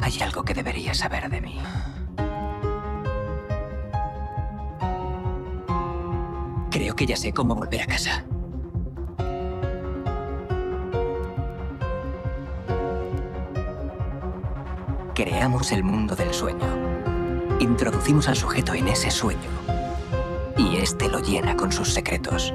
Hay algo que deberías saber de mí. Creo que ya sé cómo volver a casa. Creamos el mundo del sueño. Introducimos al sujeto en ese sueño. Y este lo llena con sus secretos.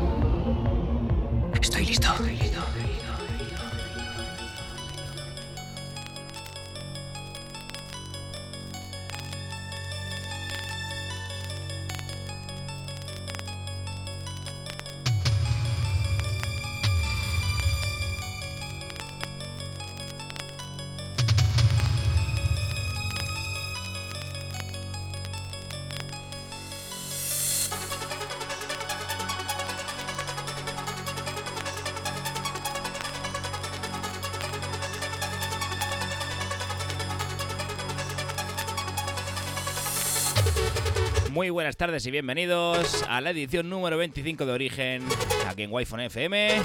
Buenas tardes y bienvenidos a la edición número 25 de Origen, aquí en Wi-Fi FM,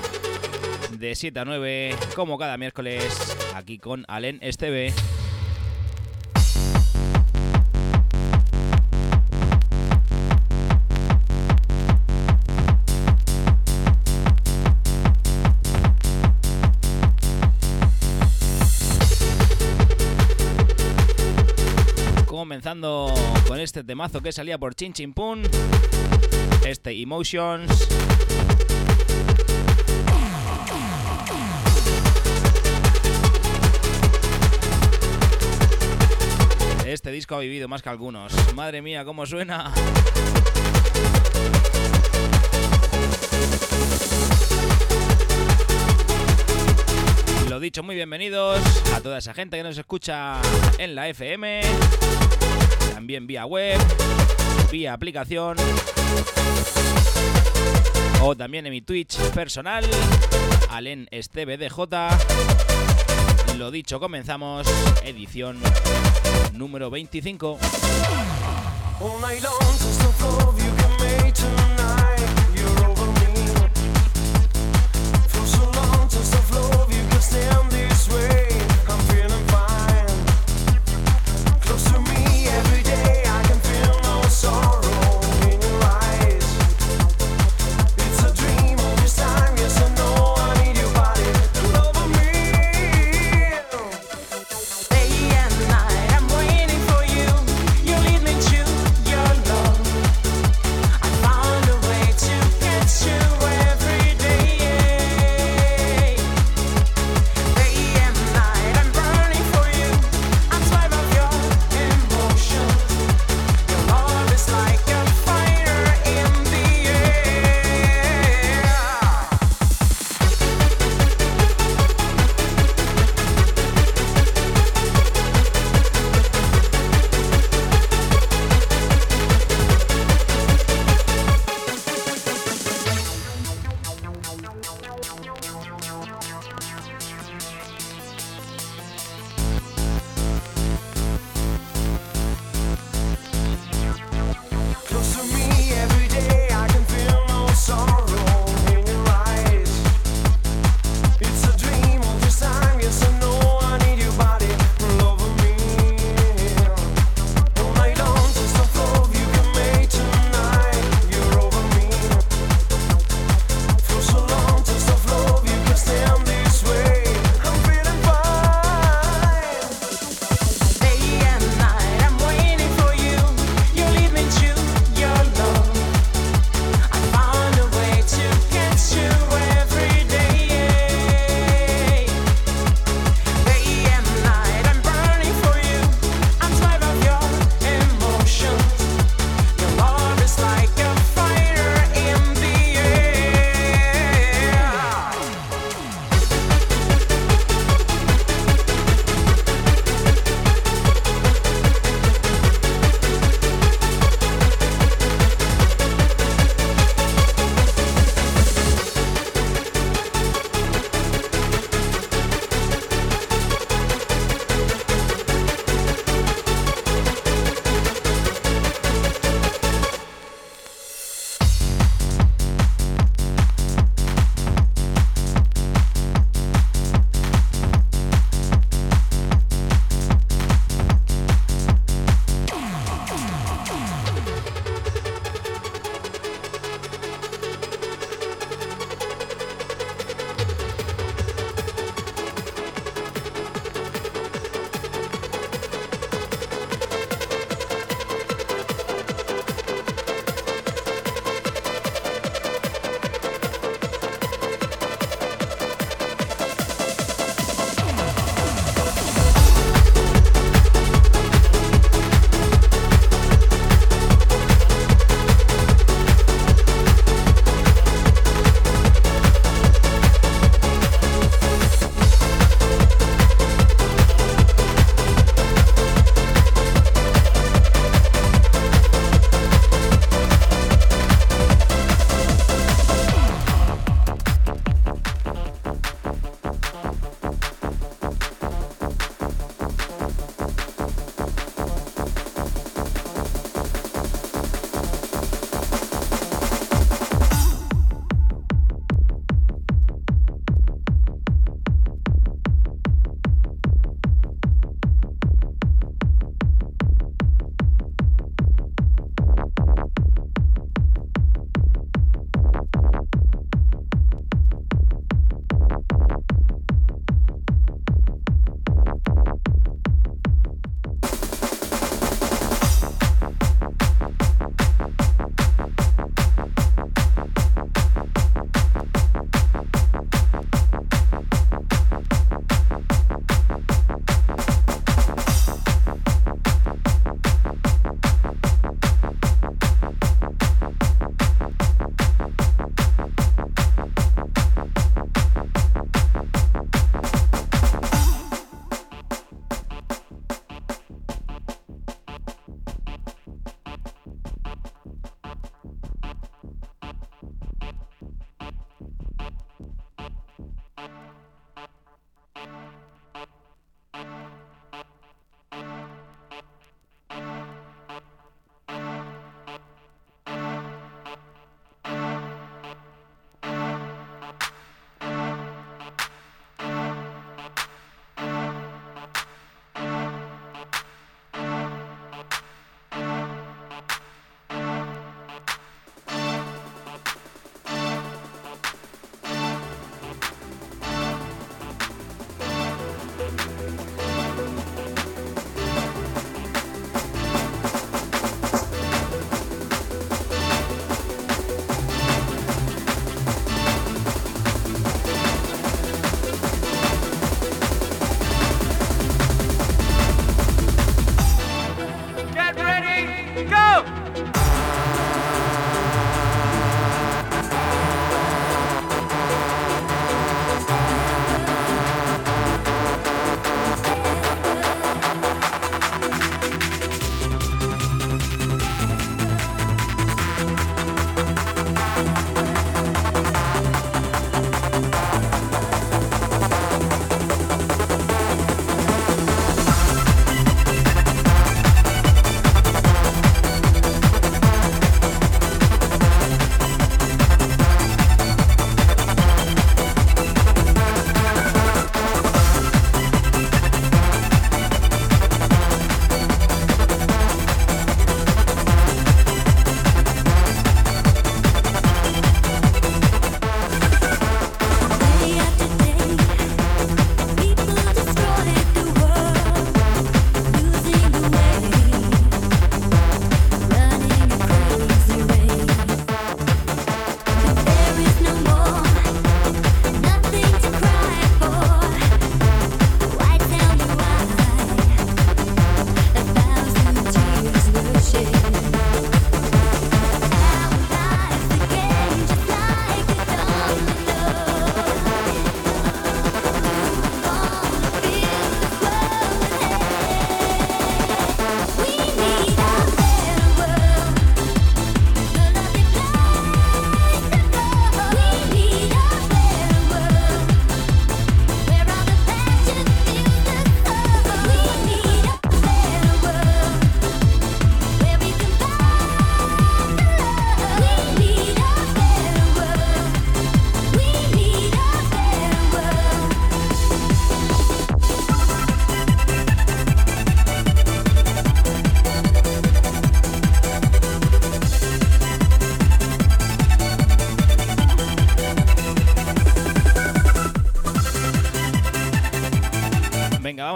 de 7 a 9, como cada miércoles, aquí con Alen Esteve. Este temazo que salía por Chin Chin Pun, este Emotions. Este disco ha vivido más que algunos. Madre mía, cómo suena. Lo dicho, muy bienvenidos a toda esa gente que nos escucha en la FM, también vía web, vía aplicación o también en mi Twitch personal, Alen DJ. Lo dicho, comenzamos edición número 25.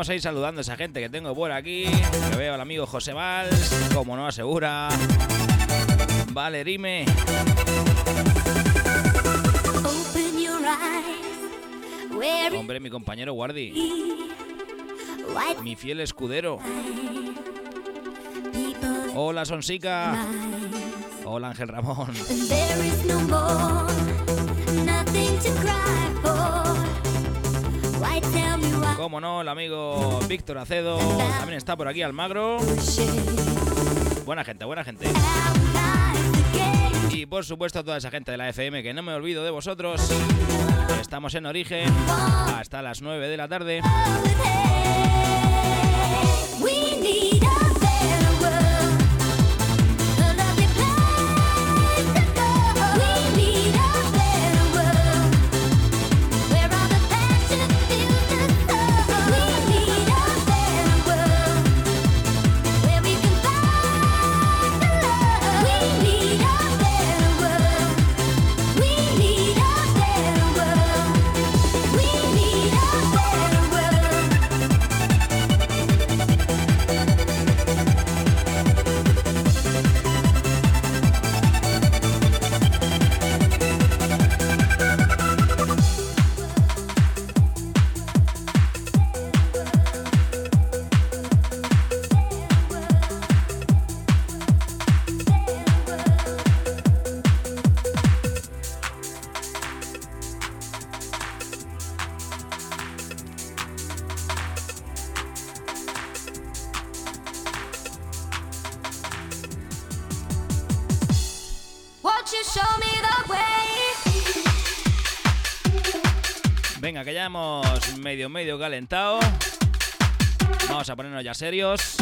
Vamos a ir saludando a esa gente que tengo por aquí. Que veo al amigo José Valls, como no asegura. Vale, Valerime. Hombre, mi compañero Guardi. Mi fiel escudero. Hola, Sonsica. Hola, Ángel Ramón. Como no, el amigo Víctor Acedo. También está por aquí Almagro. Buena gente, buena gente. Y por supuesto toda esa gente de la FM que no me olvido de vosotros. Estamos en origen hasta las 9 de la tarde. que ya hemos medio medio calentado. Vamos a ponernos ya serios.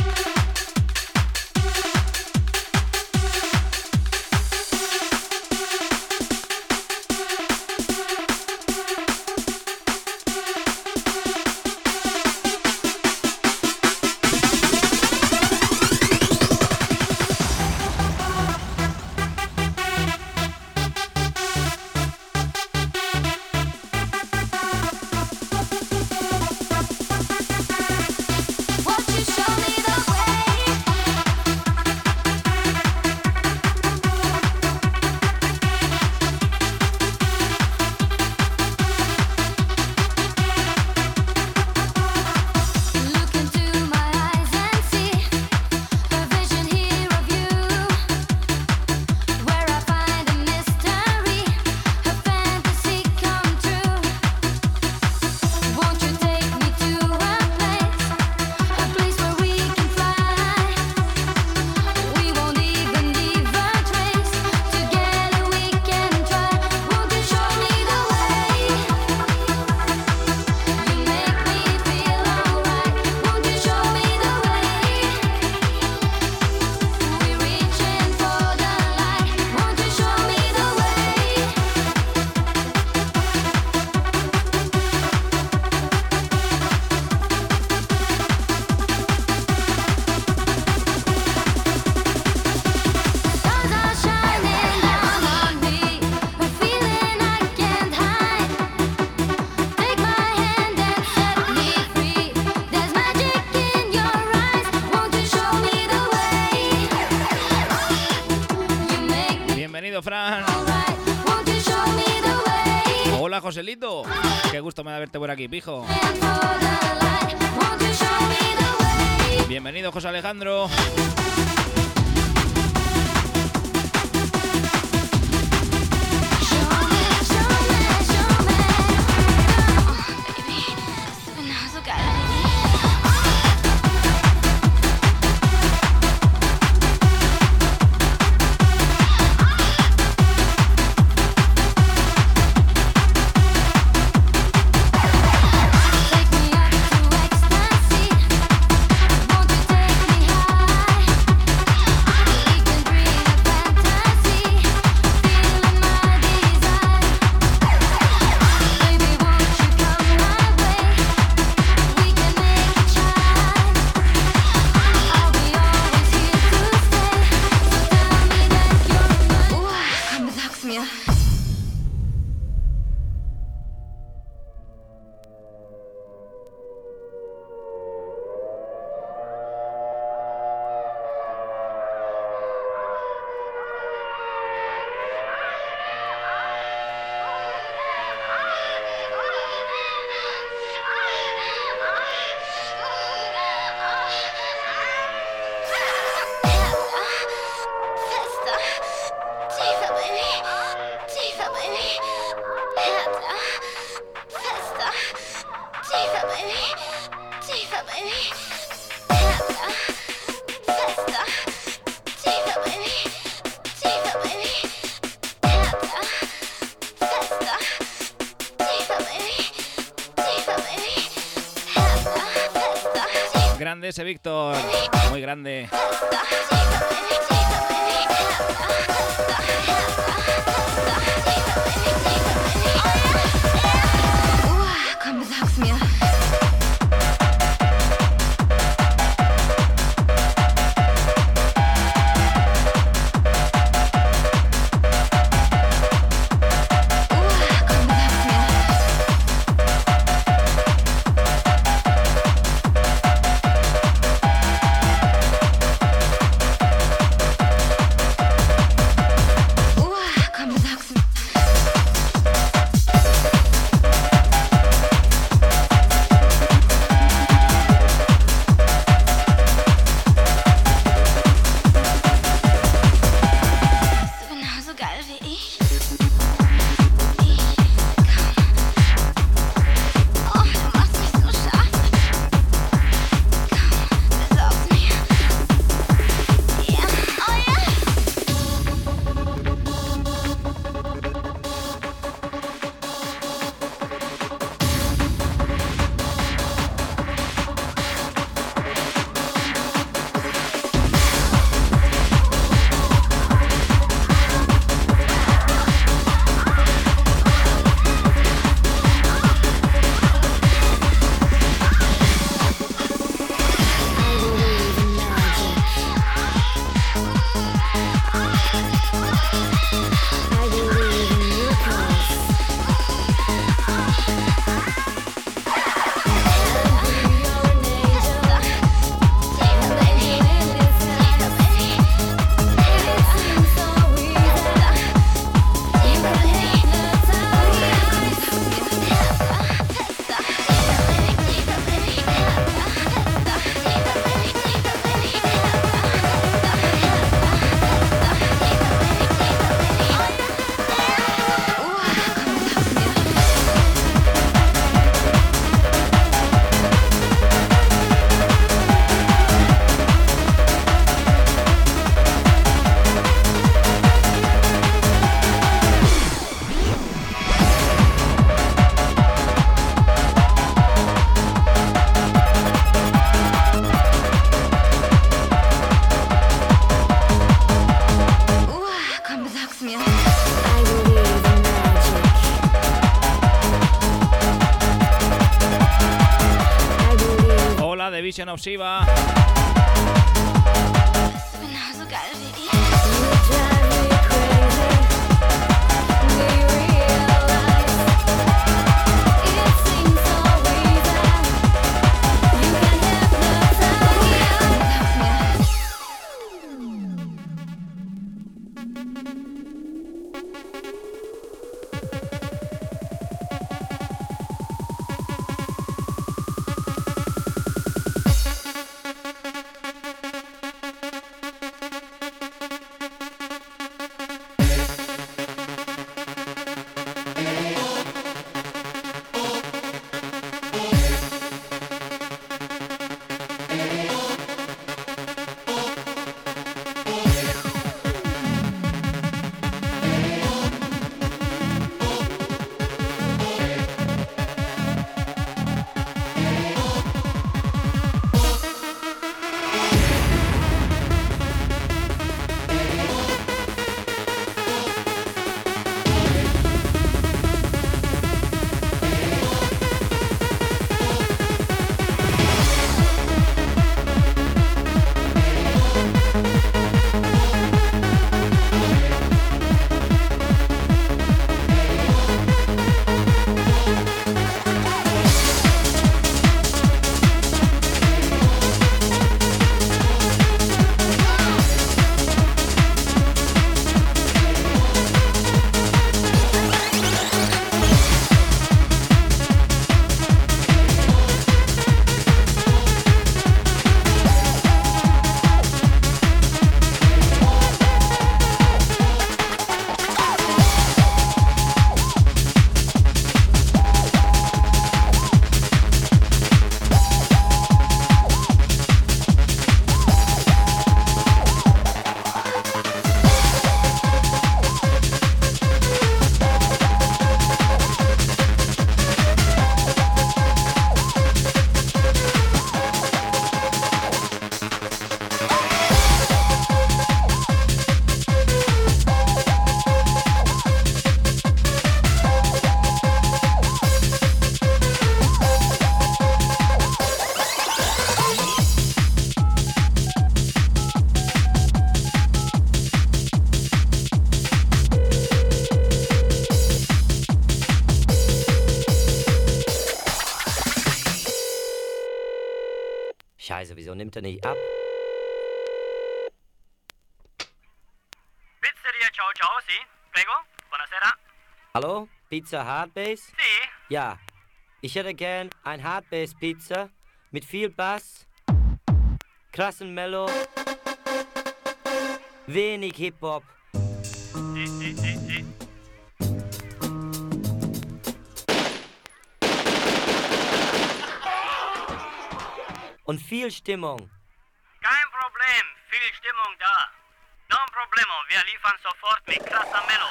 gusto me da verte por aquí, pijo. Bienvenido, José Alejandro. Hola, nicht ab. Pizzeria Ciao Ciao, sì? Prego, buonasera. Hallo? Pizza Hardbase? Sì? Ja. Ich hätte gern ein Hardbase Pizza mit viel Bass, krassen Mellow, wenig Hip-Hop. Sì, sì, sì, sì. und viel Stimmung. Liefern sofort mit krasser Mello.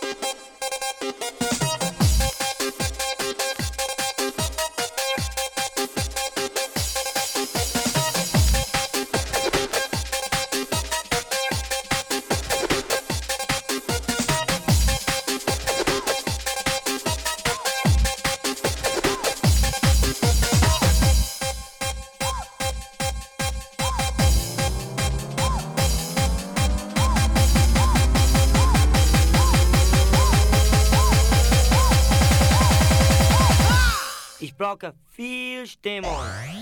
Ich Wow.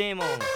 Demon.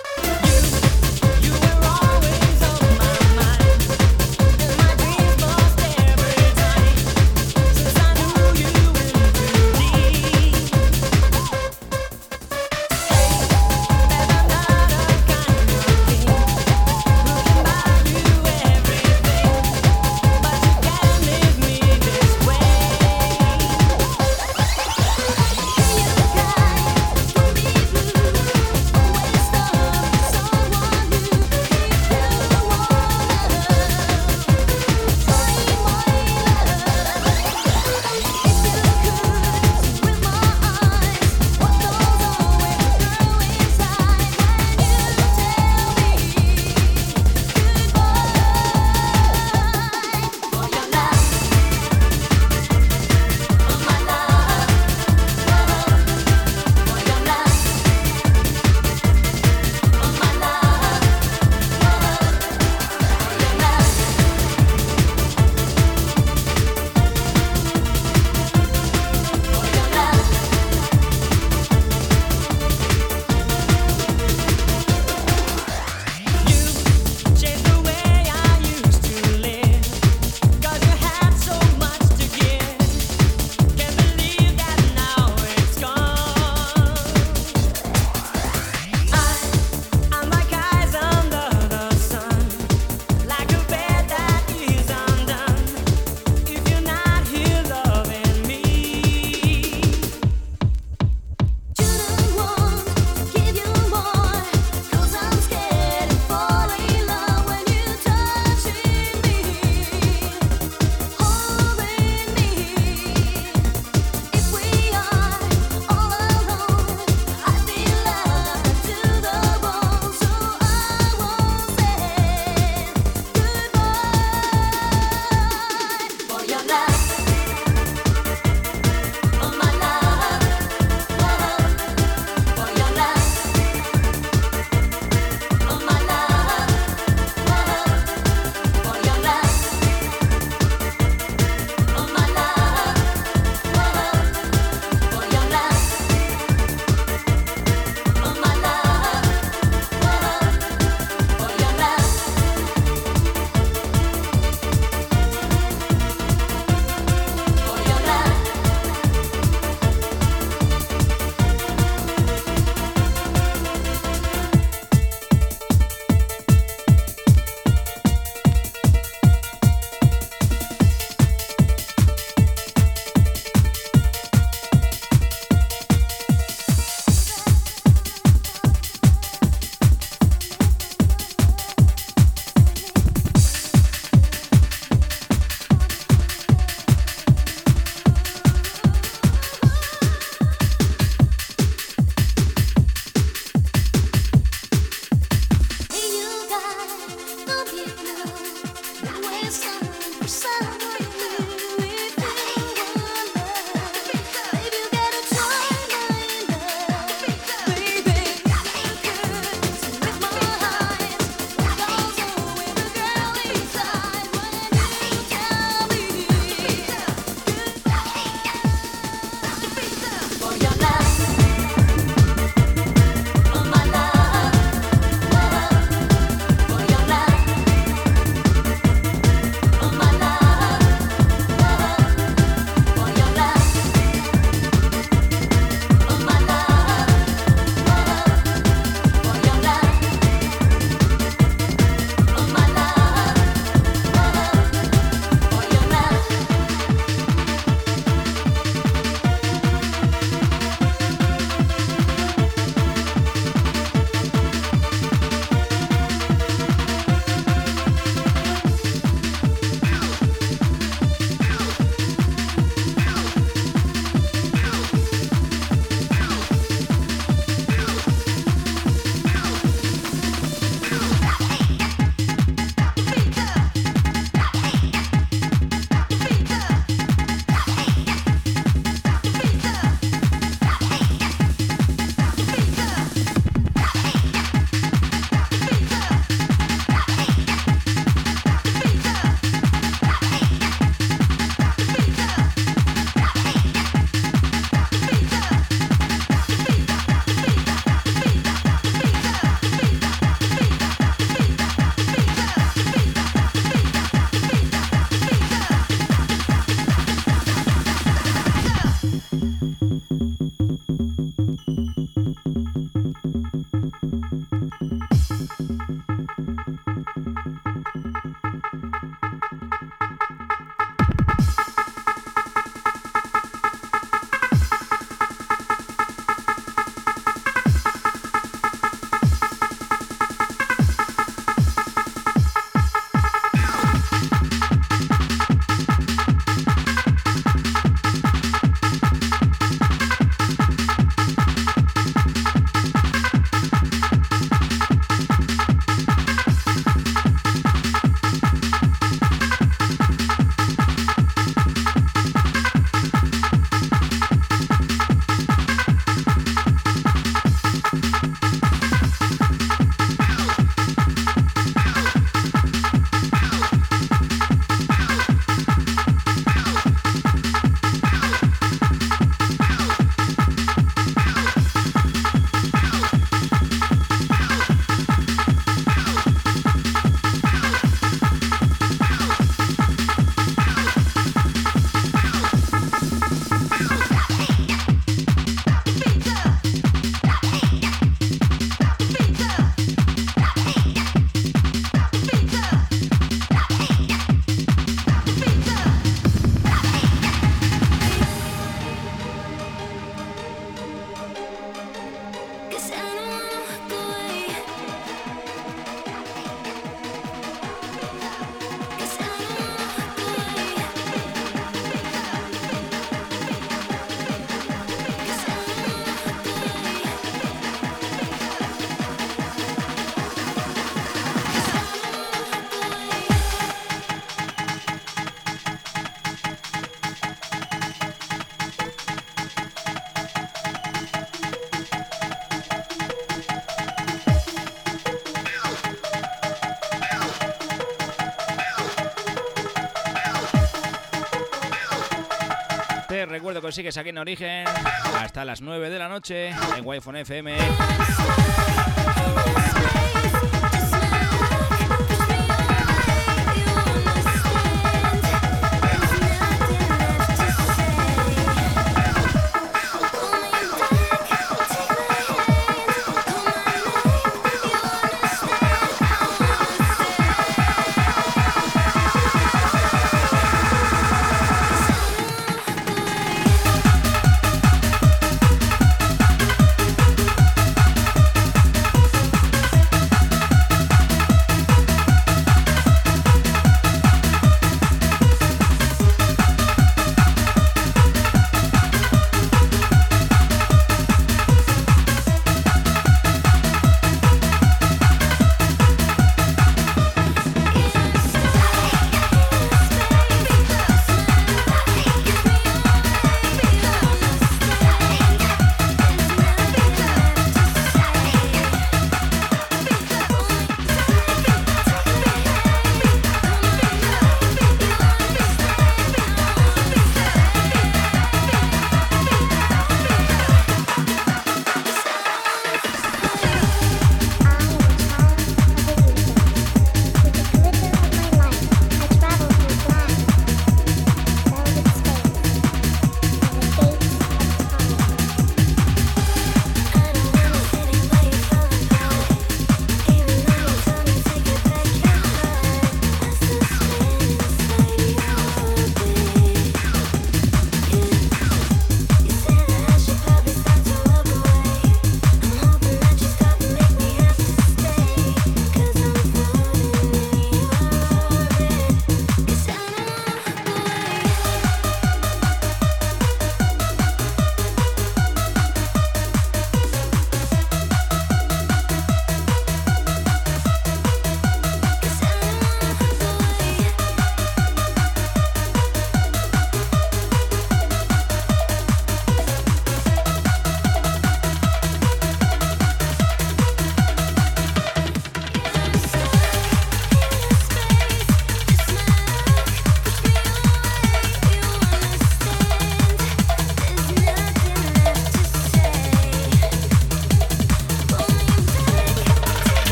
Consigues aquí en Origen hasta las 9 de la noche en Wi-Fi FM.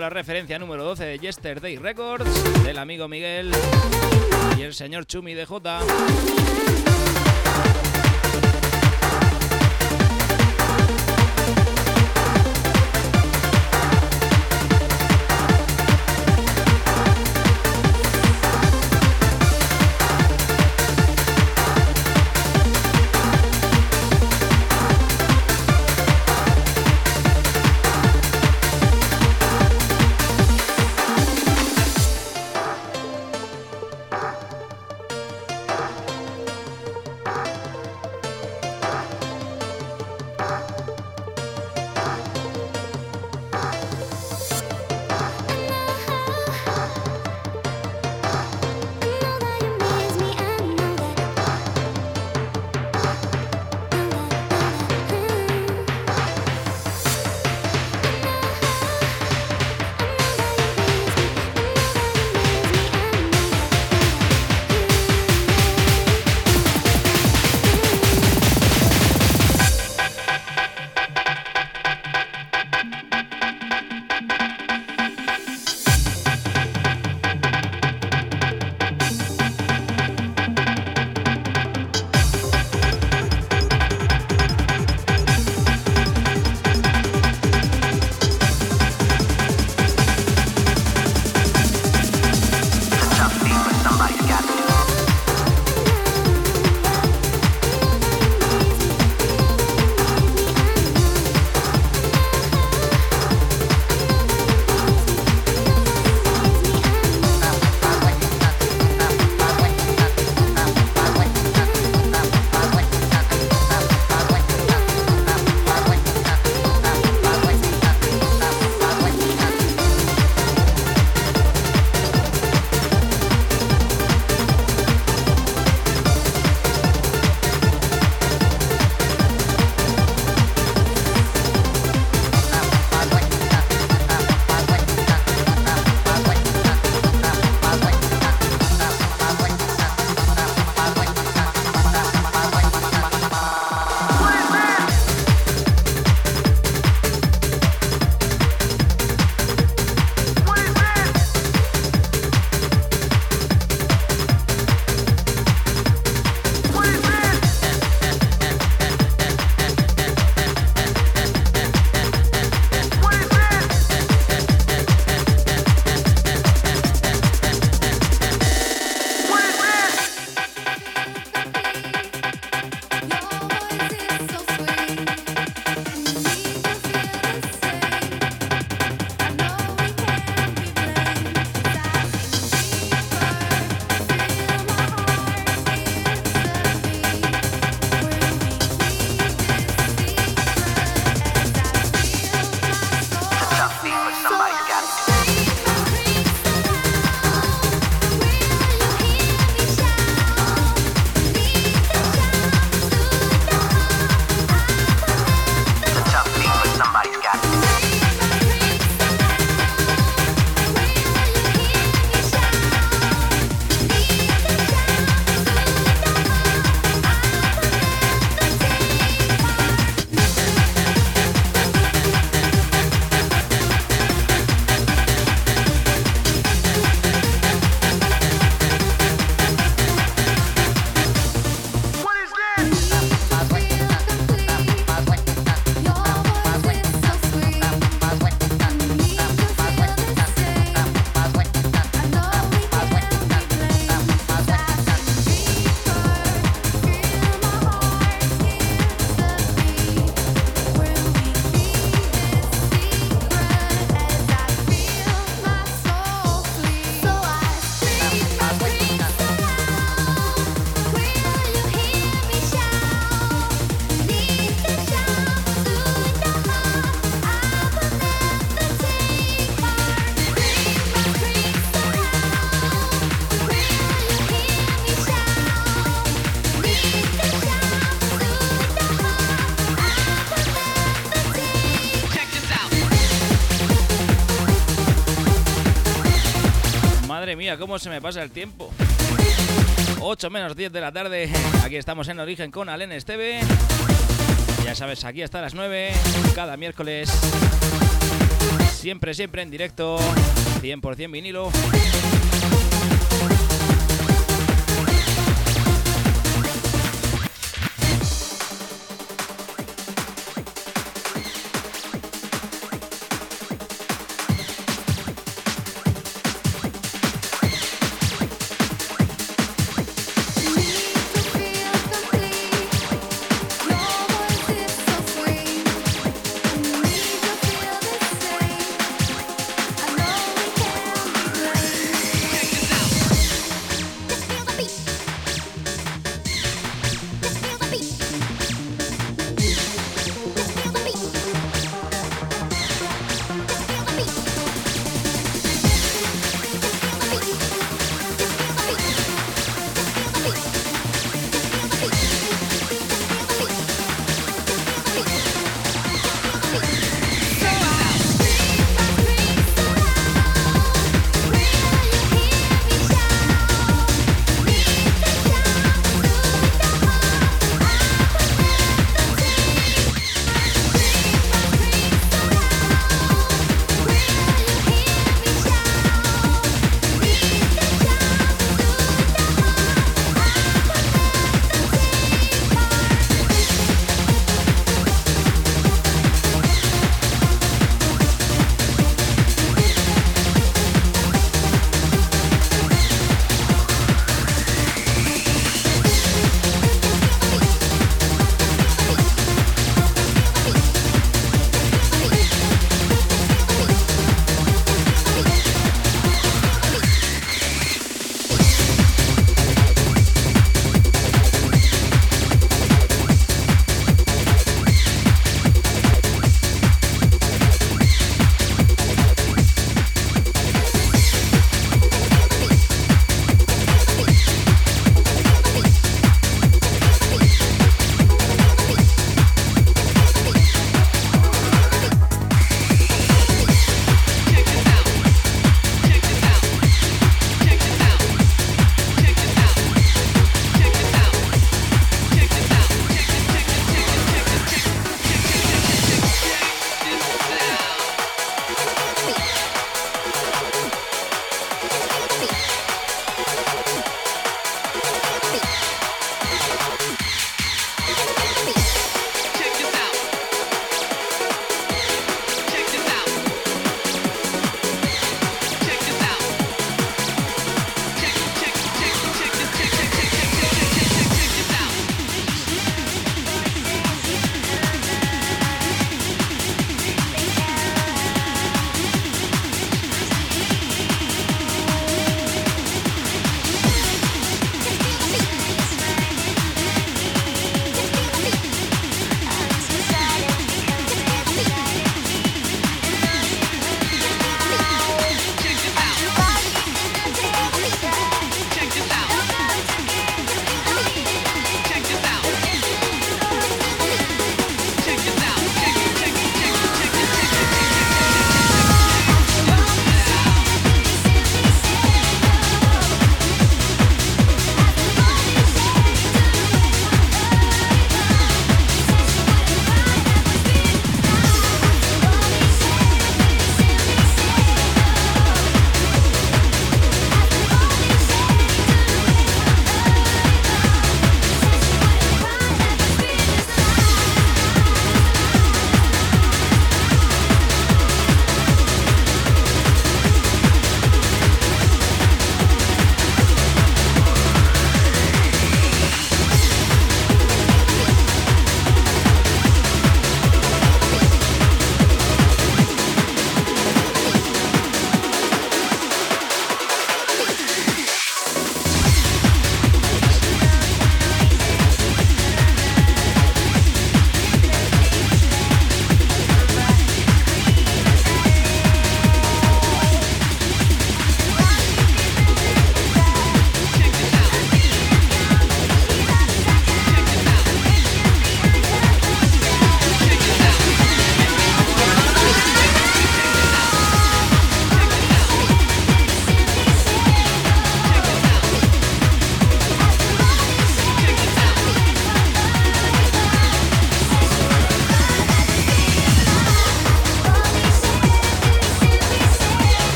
La referencia número 12 de Yesterday Records del amigo Miguel y el señor Chumi de J. cómo se me pasa el tiempo. 8 menos 10 de la tarde. Aquí estamos en Origen con Alen Esteve. Ya sabes, aquí hasta las 9, cada miércoles. Siempre, siempre en directo. 100% vinilo.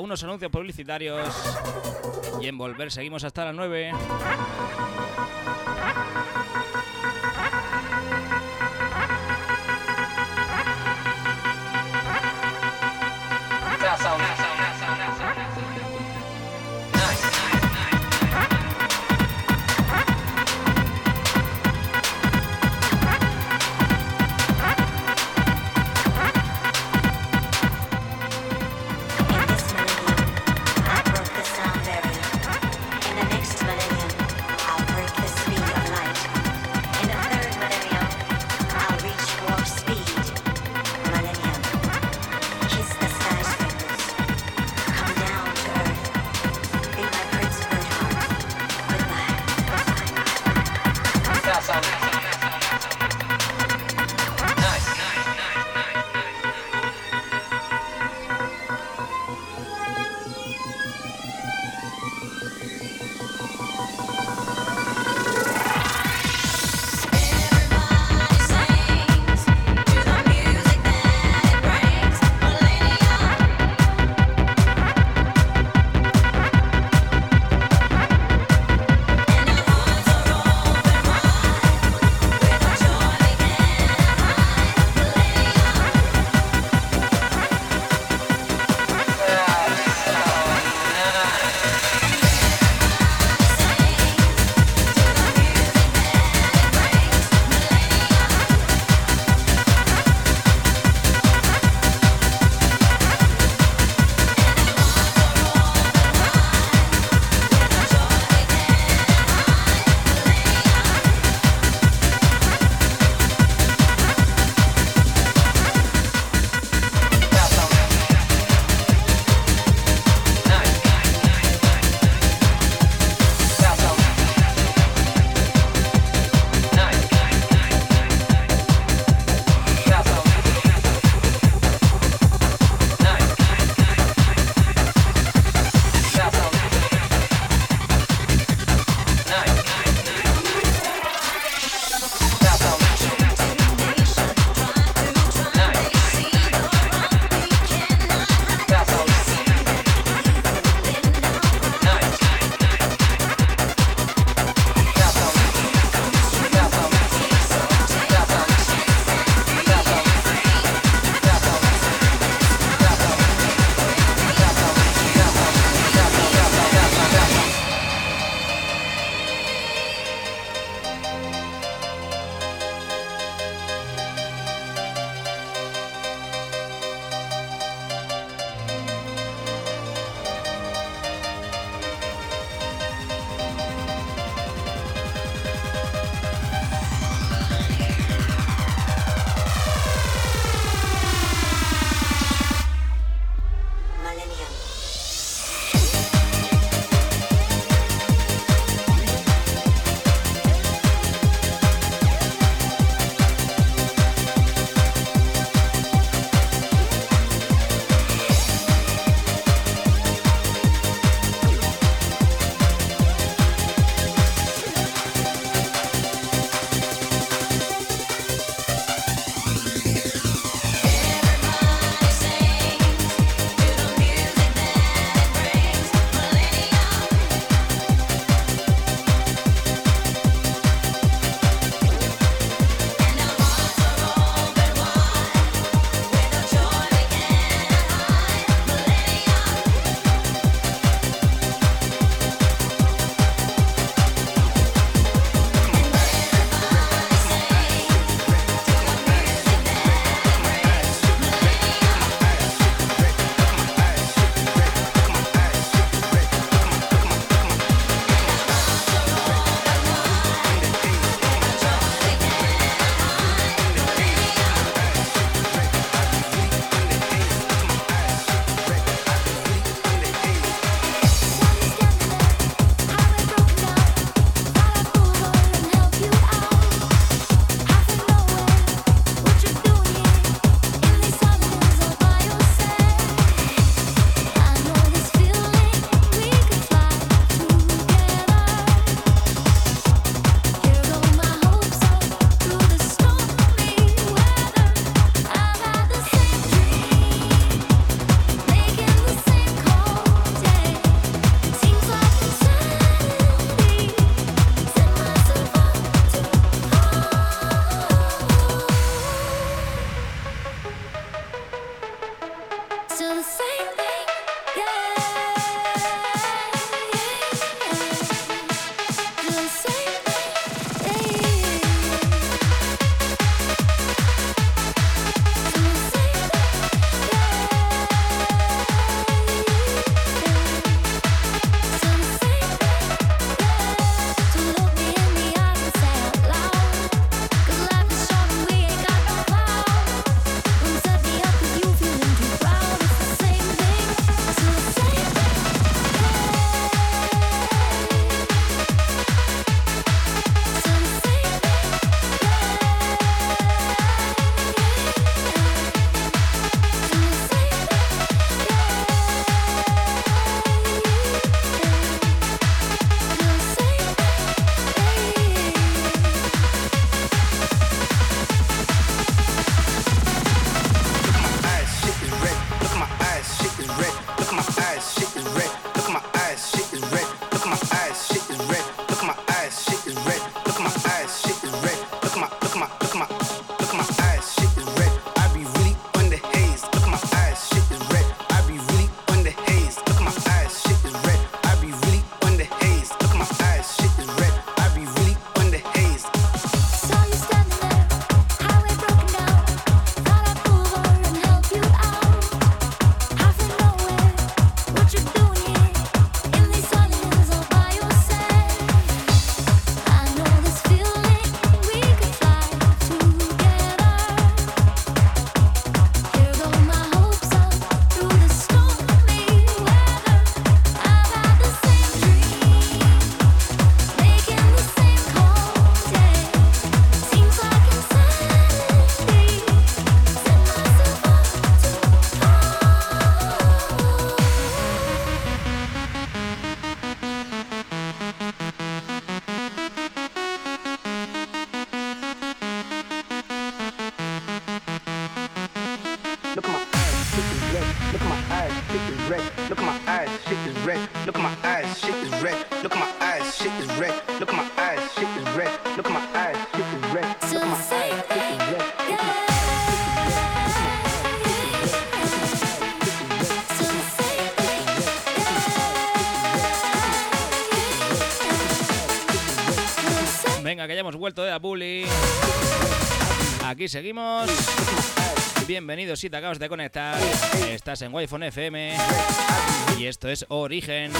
unos anuncios publicitarios y en volver seguimos hasta las 9. seguimos. Bienvenidos si te acabas de conectar. Estás en Wi-Fi FM y esto es Origen.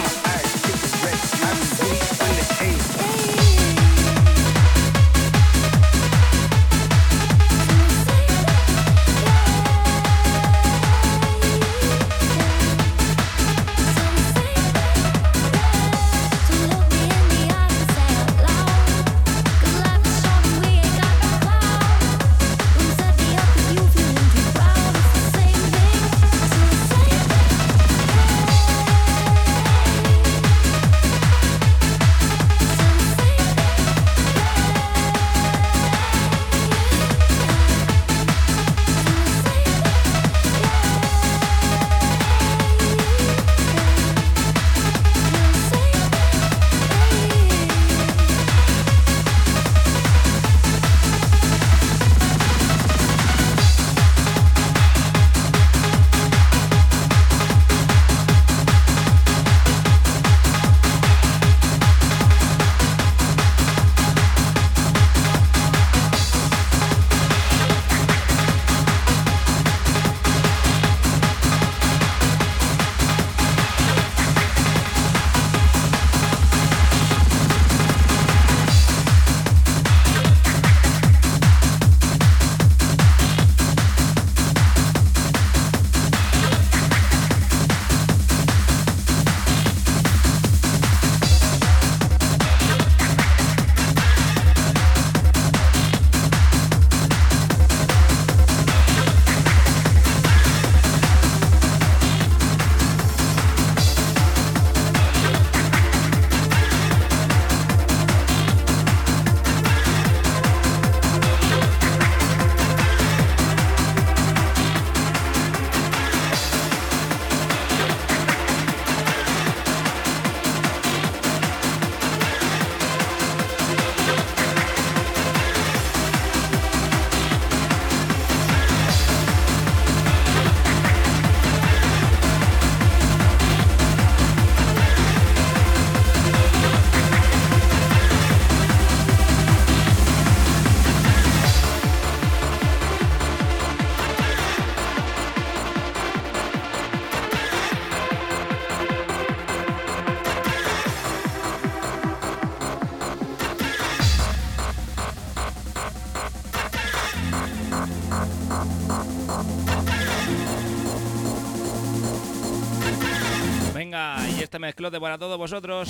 mezclote para todos vosotros.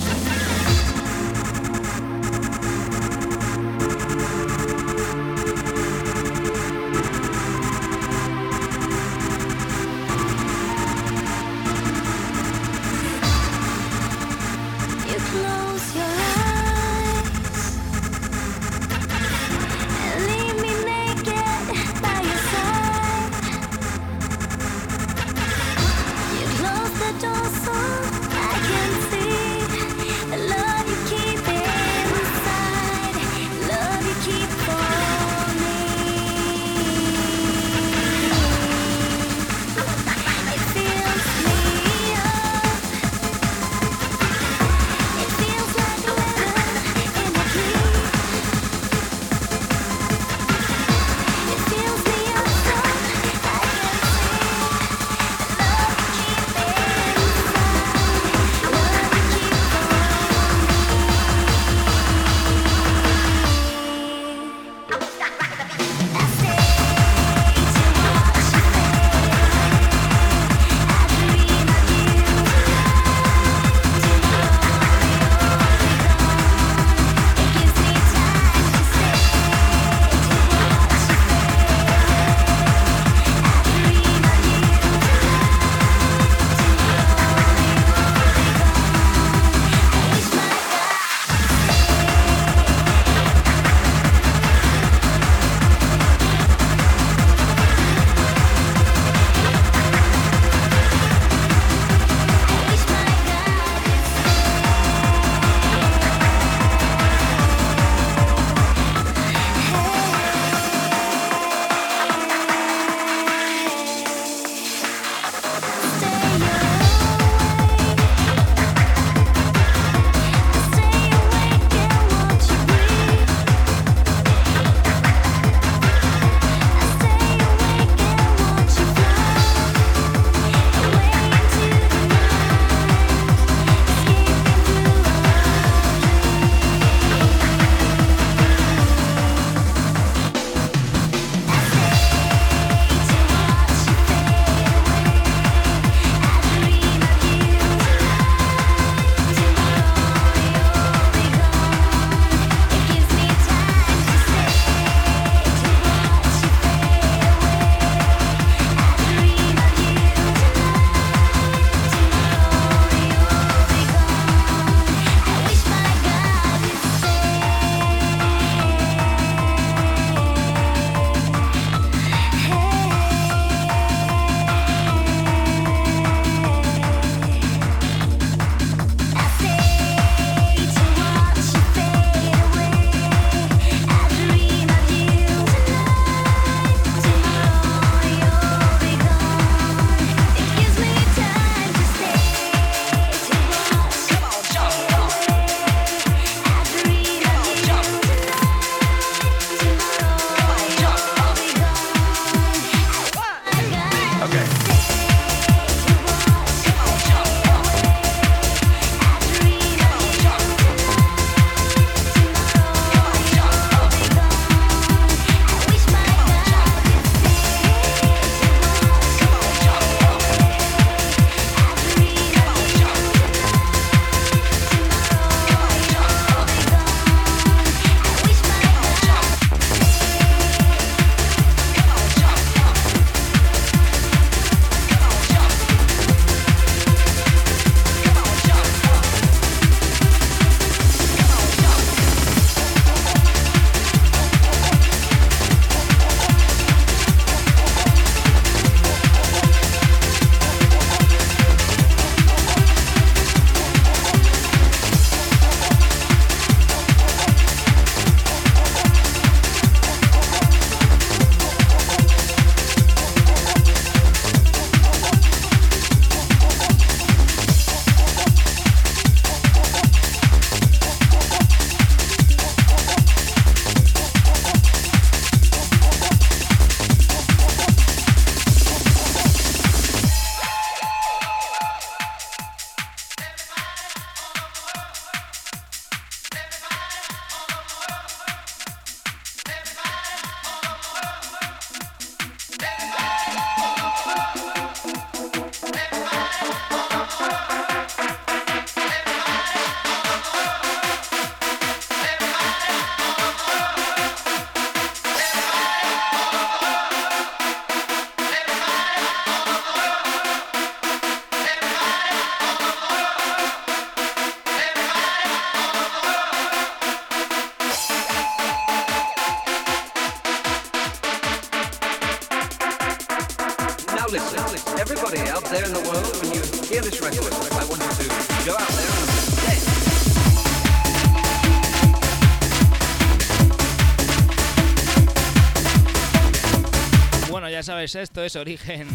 Bueno, ya sabes, esto es origen.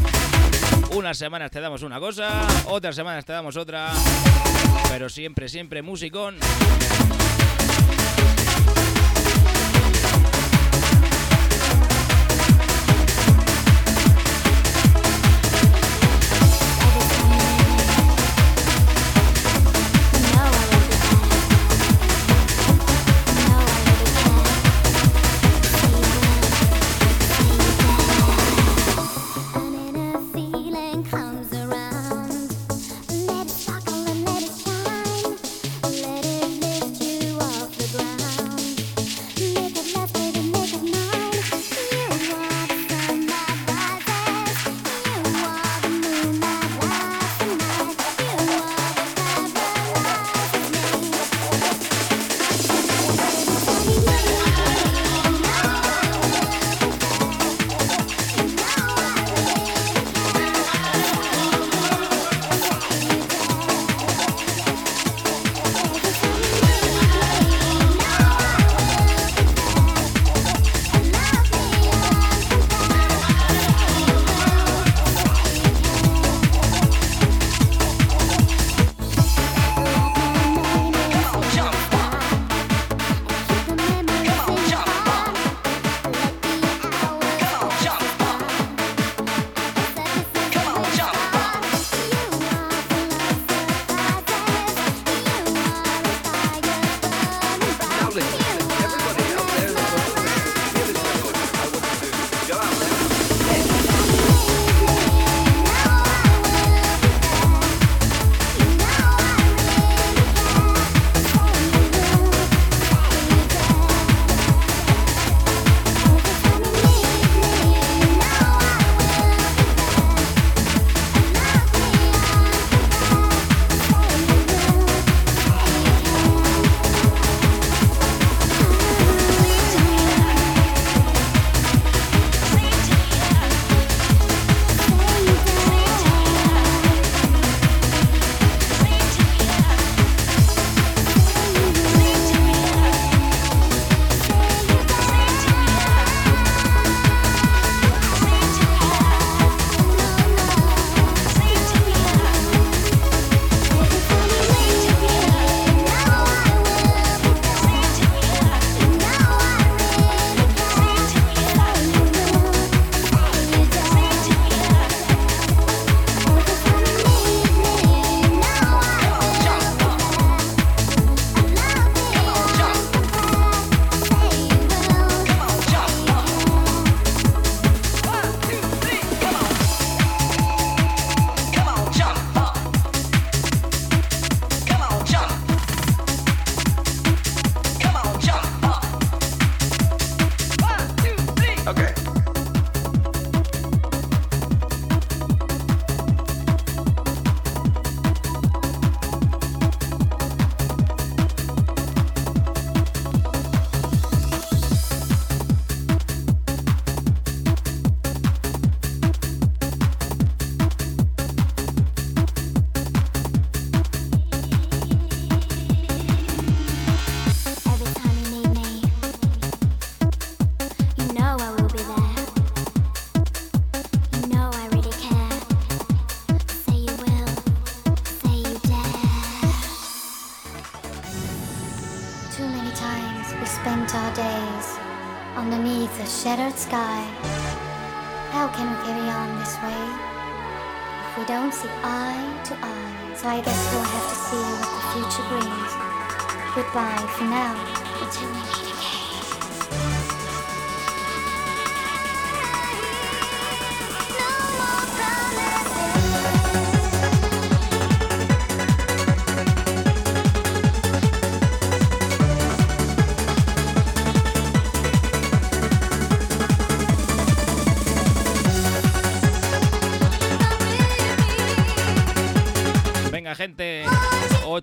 Unas semanas te damos una cosa, otras semanas te damos otra. Pero siempre, siempre musicón. Sky. How can we carry on this way if we don't see eye to eye? So I guess we'll have to see what the future brings. Goodbye for now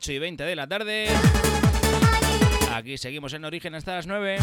8 y 20 de la tarde. Aquí seguimos en origen hasta las 9.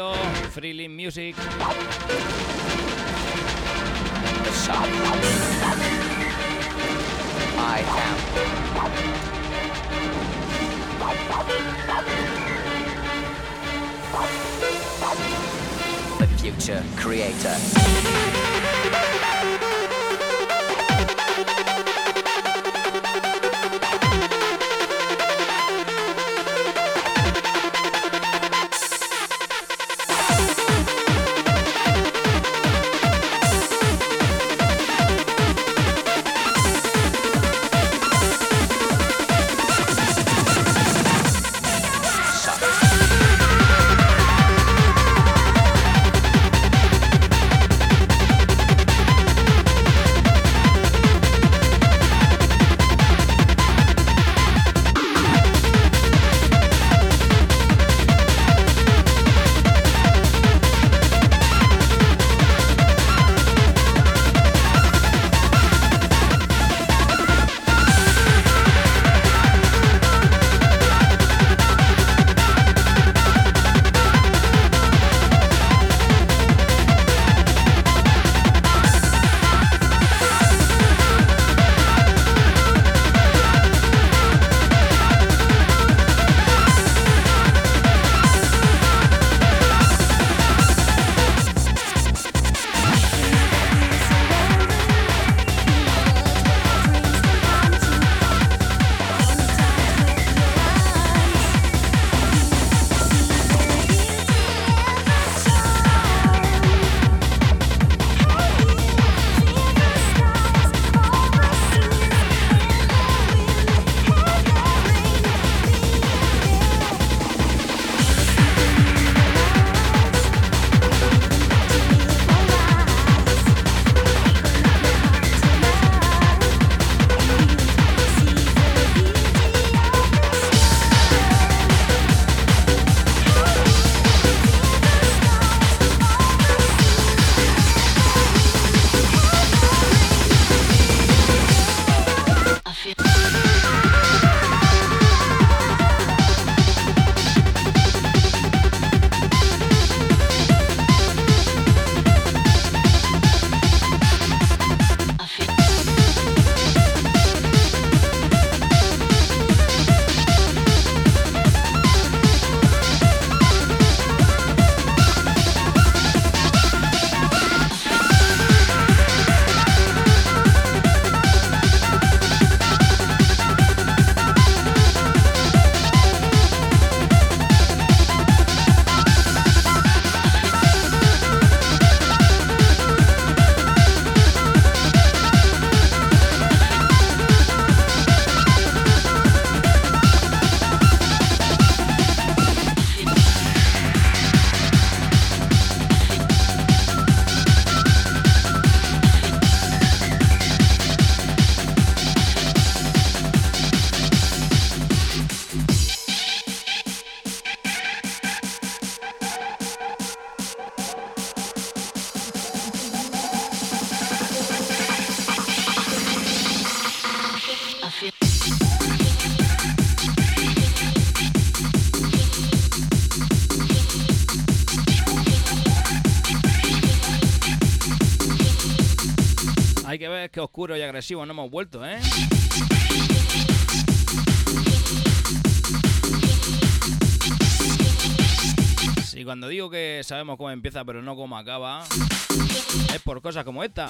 Bienvenido, Freeling Music. The sun. I am. The future creator. Hay que oscuro y agresivo no hemos vuelto, ¿eh? Si cuando digo que sabemos cómo empieza pero no cómo acaba, es por cosas como esta.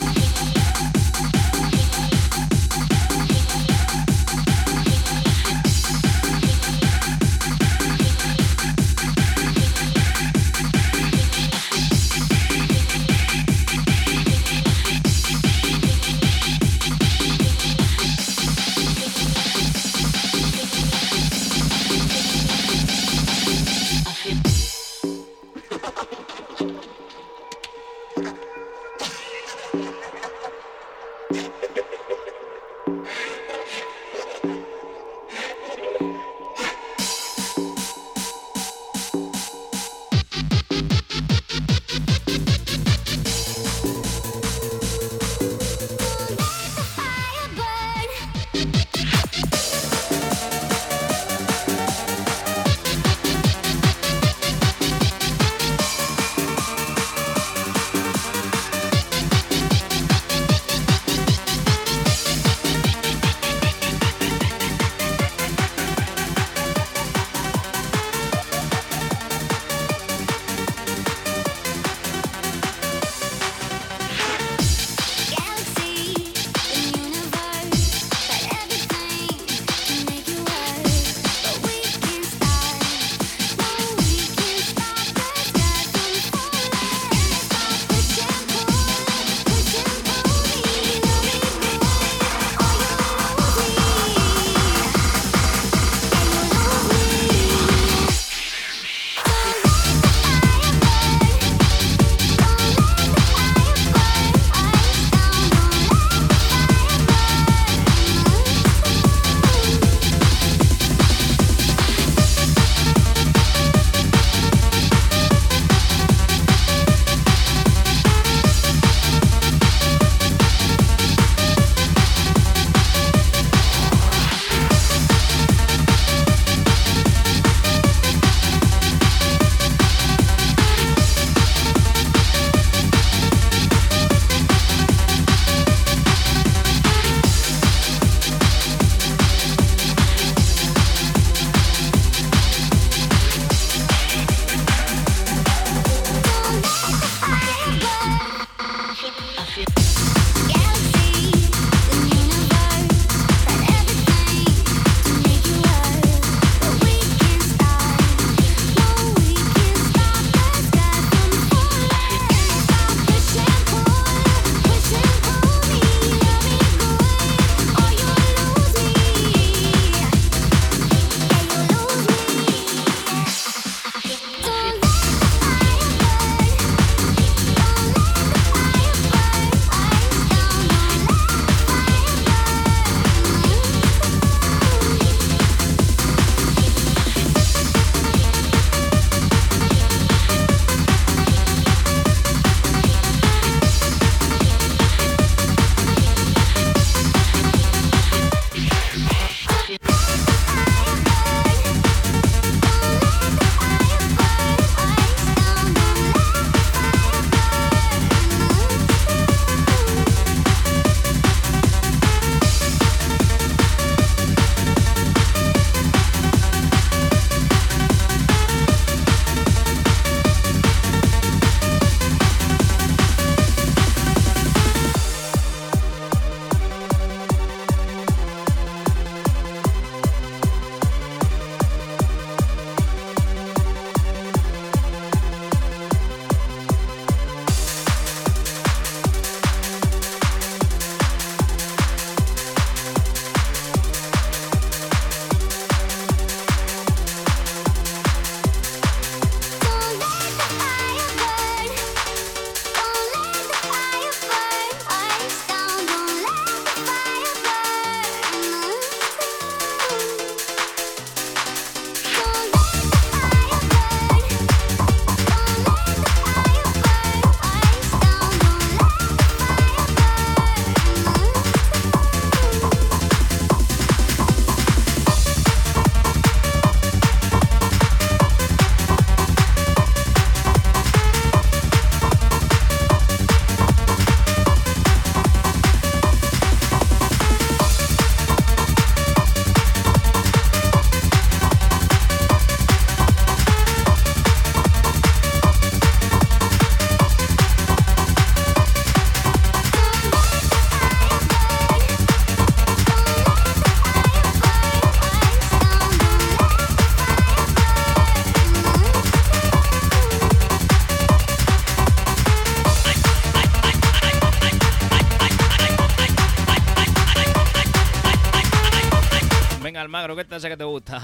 La croqueta esa que te gusta.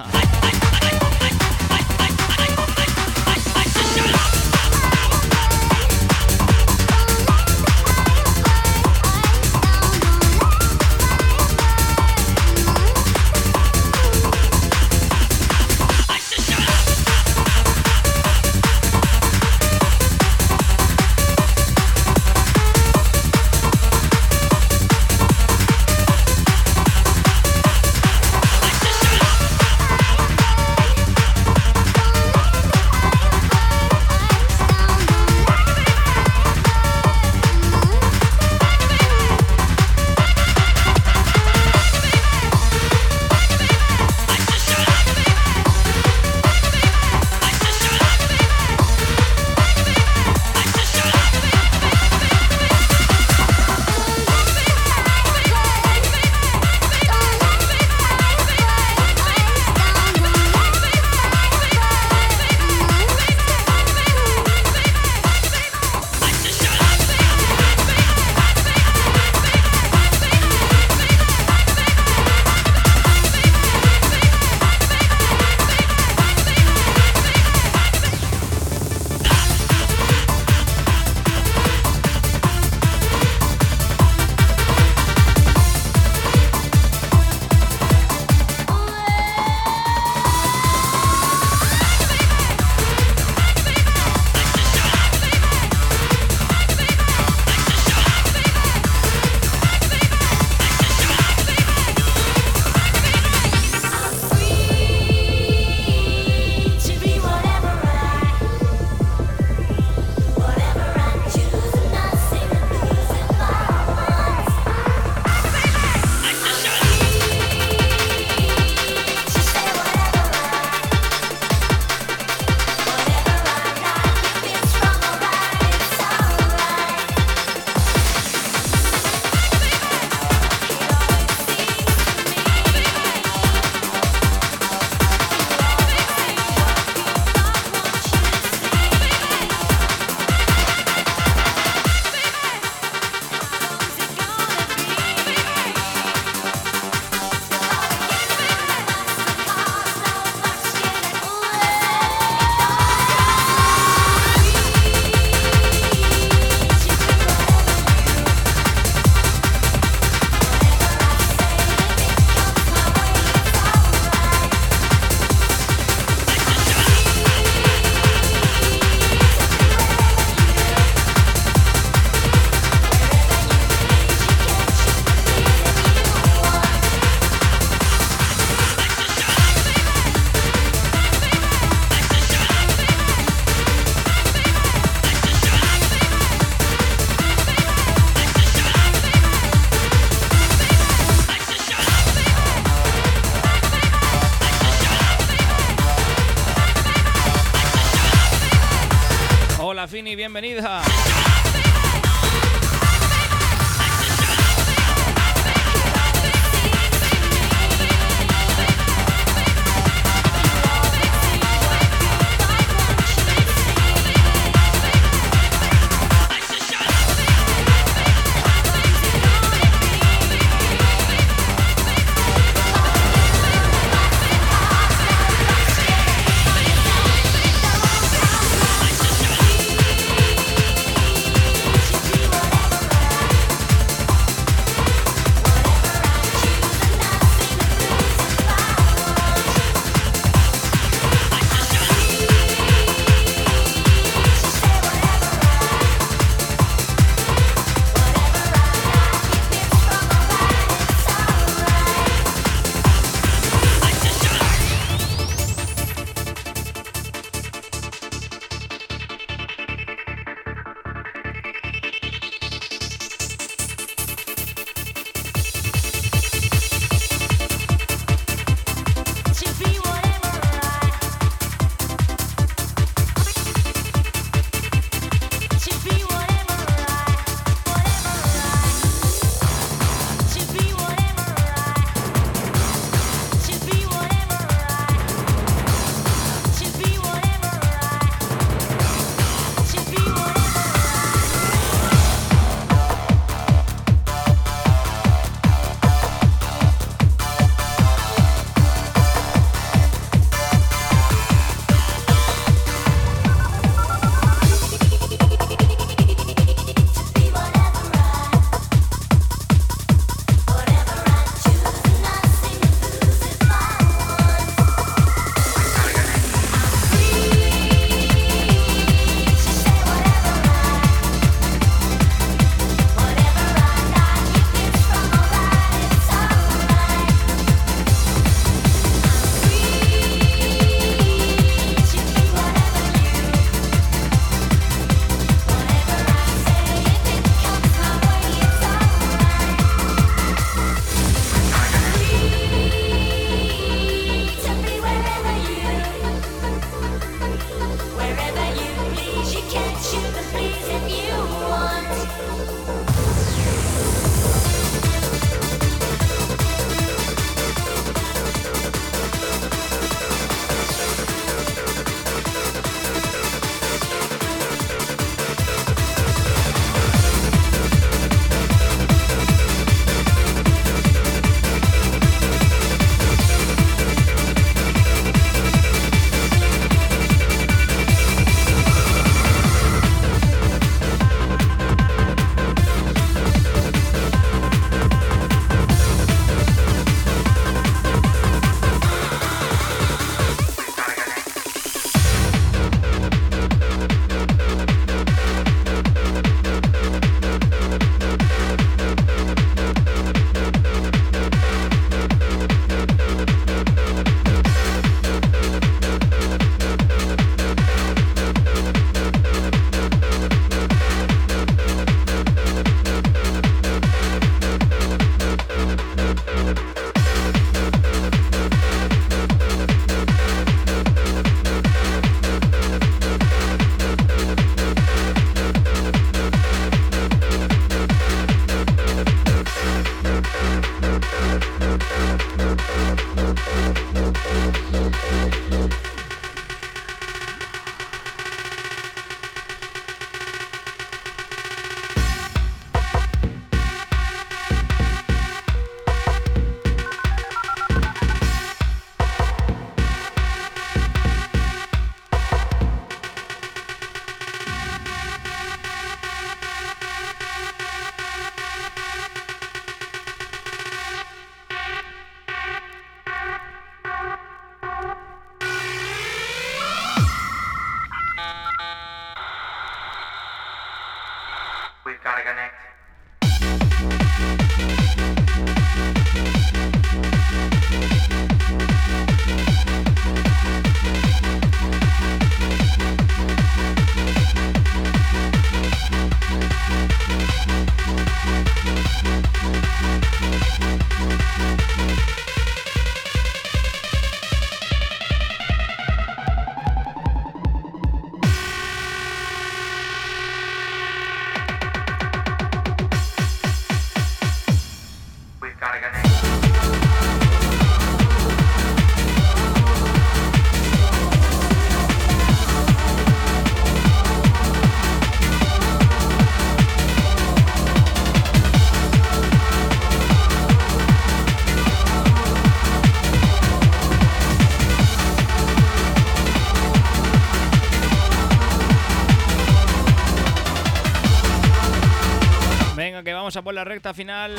Vamos a por la recta final.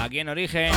Aquí en Origen.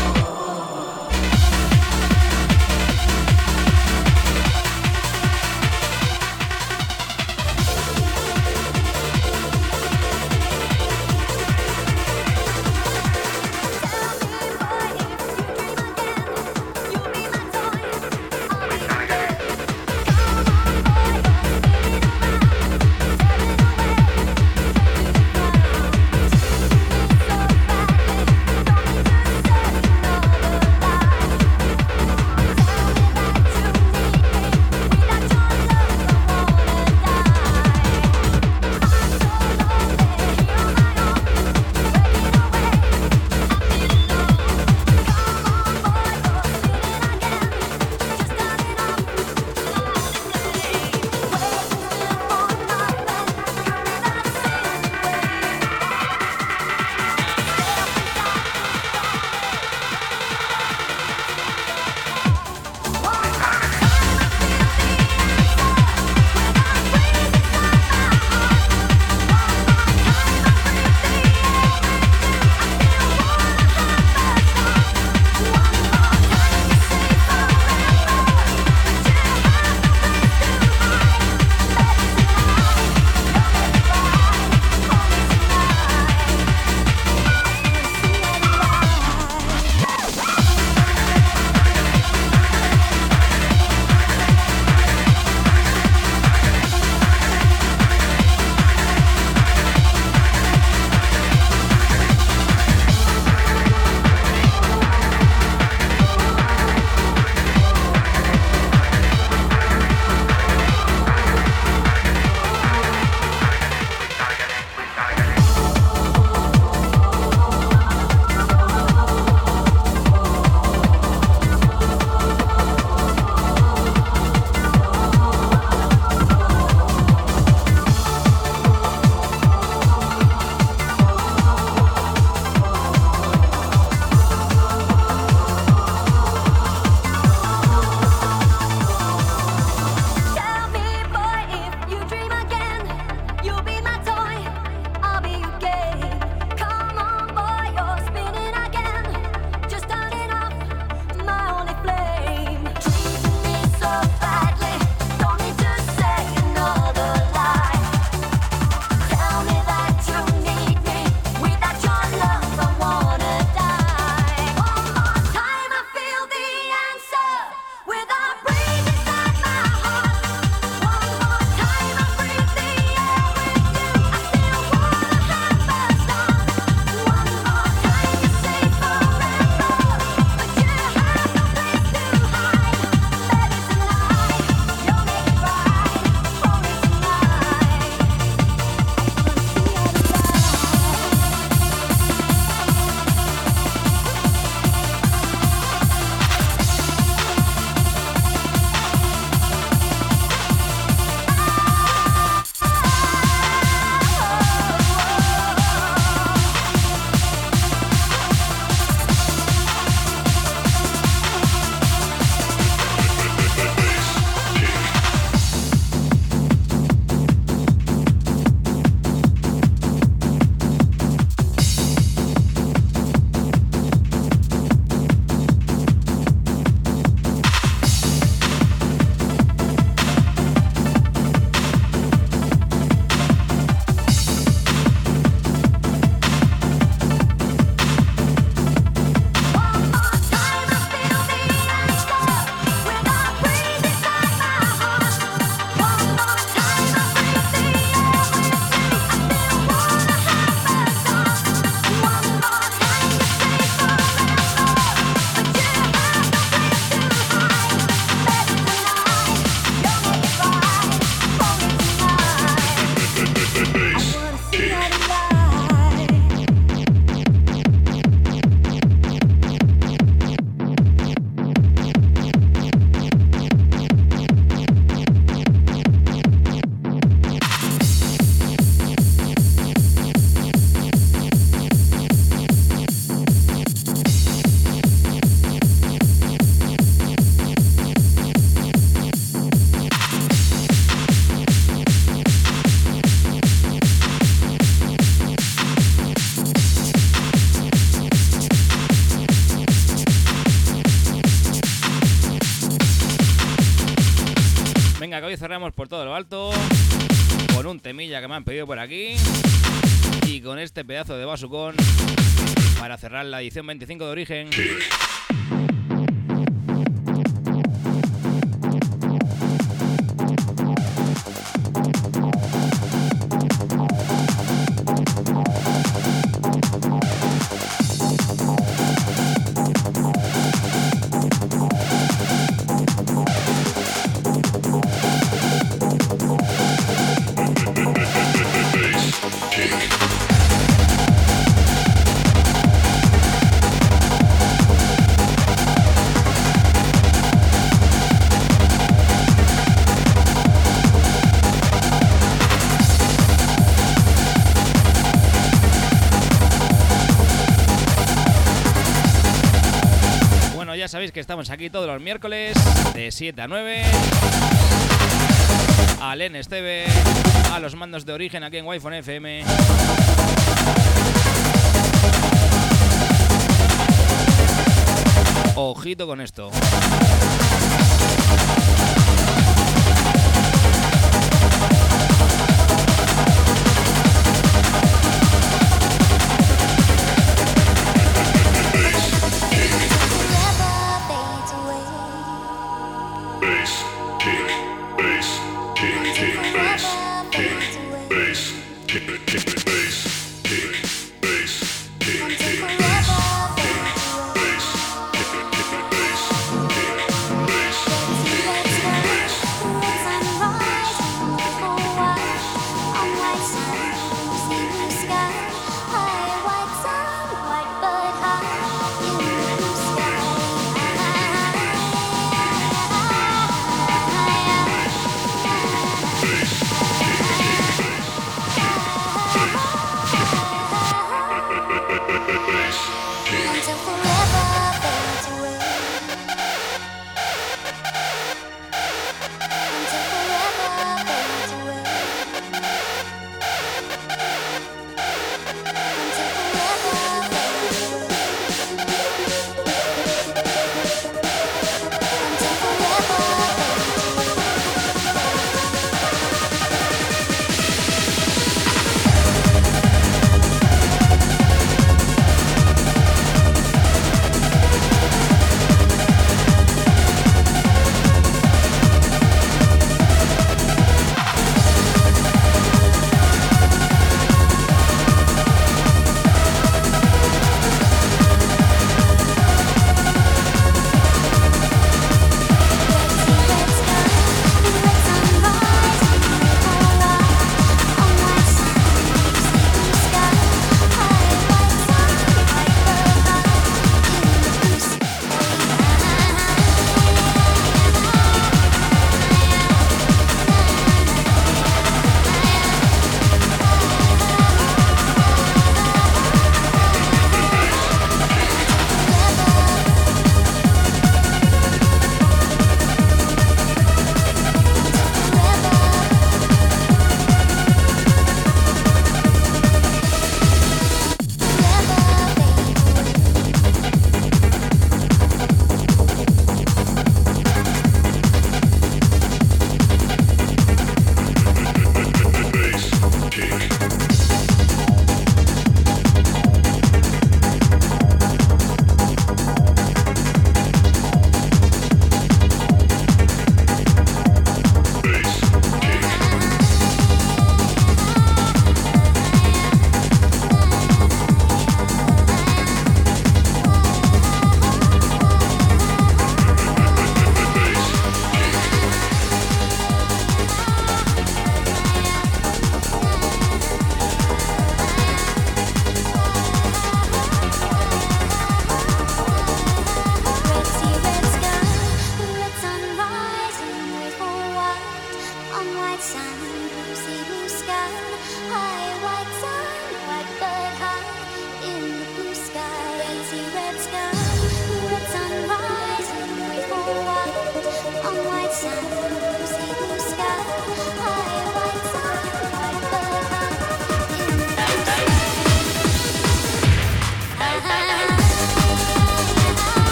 Por todo lo alto con un temilla que me han pedido por aquí y con este pedazo de basucón para cerrar la edición 25 de Origen. Estamos aquí todos los miércoles de 7 a 9. Alen Esteve, a los mandos de origen aquí en Wi-Fi FM. Ojito con esto.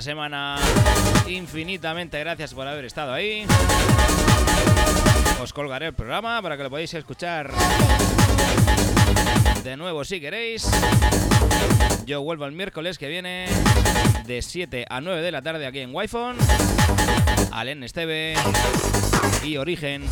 Semana, infinitamente gracias por haber estado ahí. Os colgaré el programa para que lo podáis escuchar de nuevo si queréis. Yo vuelvo el miércoles que viene de 7 a 9 de la tarde aquí en Wi-Fi. Alen Esteve y Origen.